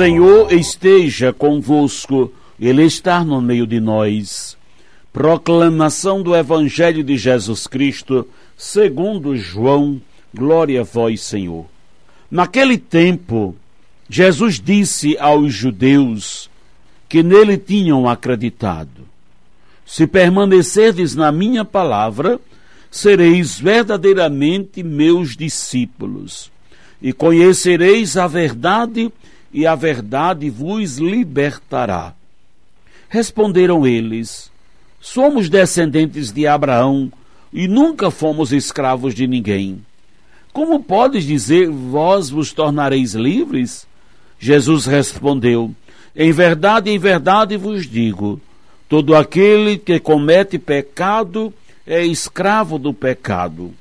Senhor esteja convosco, Ele está no meio de nós. Proclamação do Evangelho de Jesus Cristo, segundo João, glória a vós, Senhor. Naquele tempo, Jesus disse aos judeus que nele tinham acreditado: Se permanecerdes na minha palavra, sereis verdadeiramente meus discípulos, e conhecereis a verdade e a verdade vos libertará. Responderam eles: Somos descendentes de Abraão e nunca fomos escravos de ninguém. Como podes dizer, vós vos tornareis livres? Jesus respondeu: Em verdade, em verdade vos digo: todo aquele que comete pecado é escravo do pecado.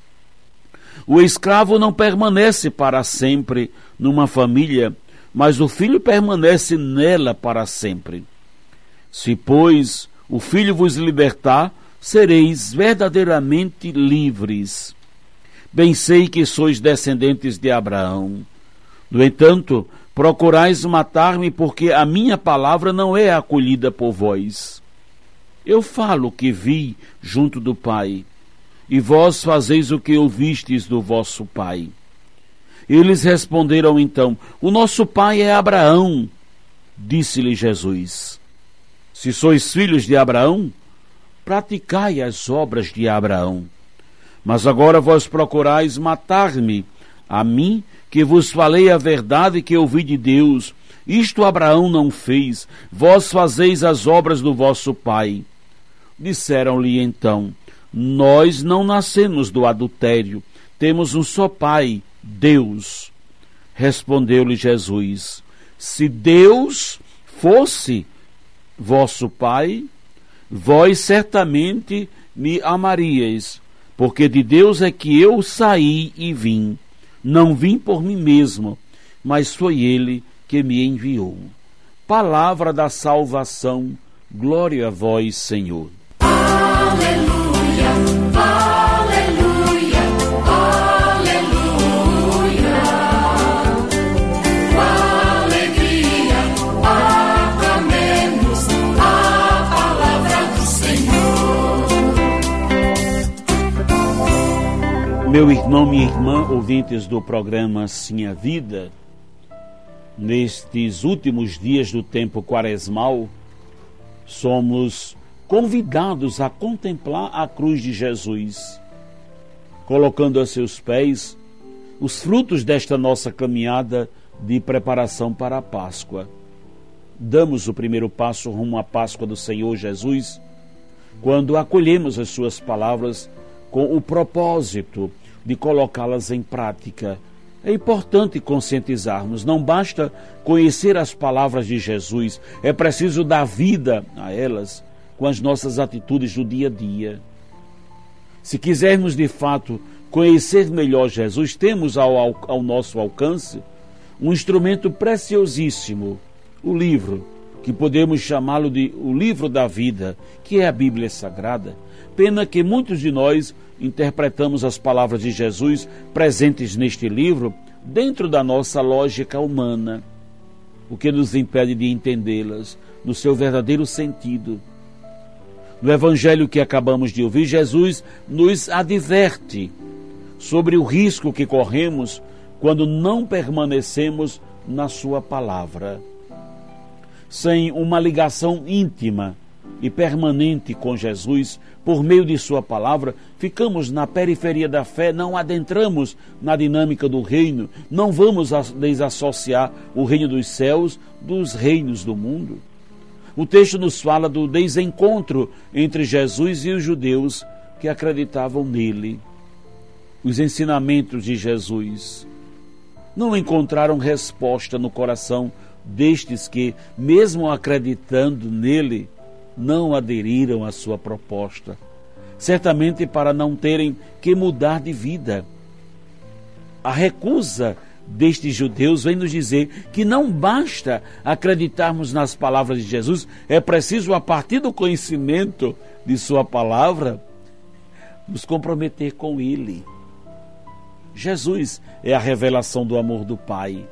O escravo não permanece para sempre numa família mas o filho permanece nela para sempre. Se, pois, o filho vos libertar, sereis verdadeiramente livres. Bem sei que sois descendentes de Abraão. No entanto, procurais matar-me porque a minha palavra não é acolhida por vós. Eu falo o que vi junto do Pai, e vós fazeis o que ouvistes do vosso Pai. Eles responderam então: O nosso pai é Abraão. Disse-lhe Jesus: Se sois filhos de Abraão, praticai as obras de Abraão. Mas agora vós procurais matar-me, a mim, que vos falei a verdade que ouvi de Deus. Isto Abraão não fez, vós fazeis as obras do vosso pai. Disseram-lhe então: Nós não nascemos do adultério, temos um só pai, Deus. Respondeu-lhe Jesus: Se Deus fosse vosso Pai, vós certamente me amaríeis, porque de Deus é que eu saí e vim. Não vim por mim mesmo, mas foi Ele que me enviou. Palavra da salvação, glória a vós, Senhor. Meu irmão, minha irmã, ouvintes do programa Sim a Vida, nestes últimos dias do tempo quaresmal, somos convidados a contemplar a cruz de Jesus, colocando a seus pés os frutos desta nossa caminhada de preparação para a Páscoa. Damos o primeiro passo rumo à Páscoa do Senhor Jesus, quando acolhemos as suas palavras com o propósito de colocá-las em prática. É importante conscientizarmos, não basta conhecer as palavras de Jesus, é preciso dar vida a elas com as nossas atitudes do dia a dia. Se quisermos de fato conhecer melhor Jesus, temos ao, ao nosso alcance um instrumento preciosíssimo, o livro, que podemos chamá-lo de o livro da vida, que é a Bíblia Sagrada. Pena que muitos de nós interpretamos as palavras de Jesus presentes neste livro dentro da nossa lógica humana, o que nos impede de entendê-las no seu verdadeiro sentido. No evangelho que acabamos de ouvir, Jesus nos adverte sobre o risco que corremos quando não permanecemos na Sua palavra. Sem uma ligação íntima e permanente com Jesus, por meio de Sua palavra, ficamos na periferia da fé, não adentramos na dinâmica do reino, não vamos desassociar o reino dos céus dos reinos do mundo. O texto nos fala do desencontro entre Jesus e os judeus que acreditavam nele. os ensinamentos de Jesus, não encontraram resposta no coração destes que, mesmo acreditando nele, não aderiram à sua proposta, certamente para não terem que mudar de vida. A recusa destes judeus vem nos dizer que não basta acreditarmos nas palavras de Jesus, é preciso, a partir do conhecimento de Sua palavra, nos comprometer com Ele. Jesus é a revelação do amor do Pai.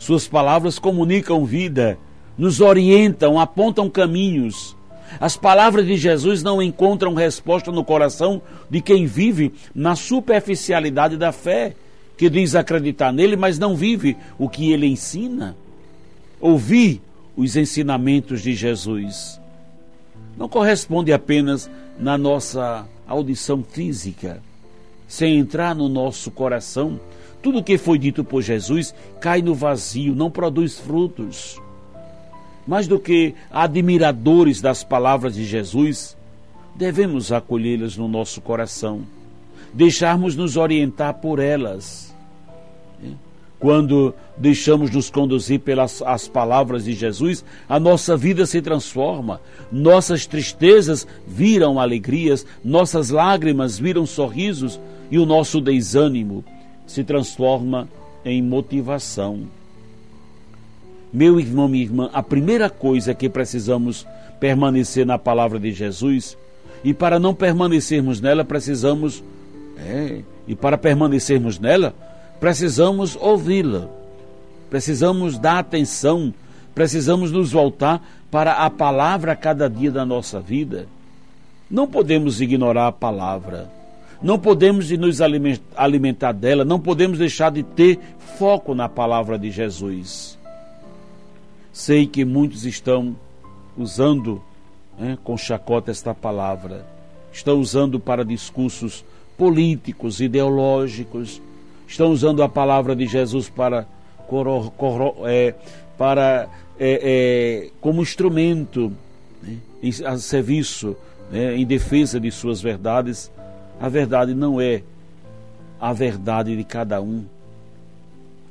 Suas palavras comunicam vida, nos orientam, apontam caminhos. As palavras de Jesus não encontram resposta no coração de quem vive na superficialidade da fé, que diz acreditar nele, mas não vive o que ele ensina. Ouvir os ensinamentos de Jesus não corresponde apenas na nossa audição física. Sem entrar no nosso coração, tudo o que foi dito por Jesus cai no vazio, não produz frutos. Mais do que admiradores das palavras de Jesus, devemos acolhê-las no nosso coração, deixarmos nos orientar por elas. Quando deixamos nos conduzir pelas as palavras de Jesus, a nossa vida se transforma, nossas tristezas viram alegrias, nossas lágrimas viram sorrisos e o nosso desânimo se transforma em motivação. Meu irmão, minha irmã, a primeira coisa que precisamos permanecer na palavra de Jesus, e para não permanecermos nela, precisamos, é, e para permanecermos nela, precisamos ouvi-la, precisamos dar atenção, precisamos nos voltar para a palavra a cada dia da nossa vida. Não podemos ignorar a palavra, não podemos nos alimentar dela, não podemos deixar de ter foco na palavra de Jesus. Sei que muitos estão usando né, com chacota esta palavra, estão usando para discursos políticos, ideológicos, estão usando a palavra de Jesus para, coro, coro, é, para é, é, como instrumento né, a serviço, né, em defesa de suas verdades. A verdade não é a verdade de cada um.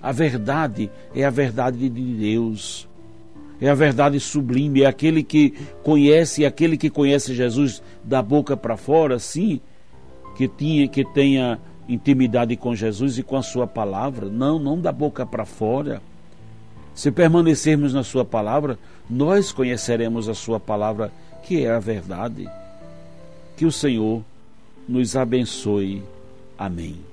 A verdade é a verdade de Deus. É a verdade sublime, é aquele que conhece, é aquele que conhece Jesus da boca para fora, sim, que tinha que tenha intimidade com Jesus e com a sua palavra, não, não da boca para fora. Se permanecermos na sua palavra, nós conheceremos a sua palavra, que é a verdade. Que o Senhor nos abençoe. Amém.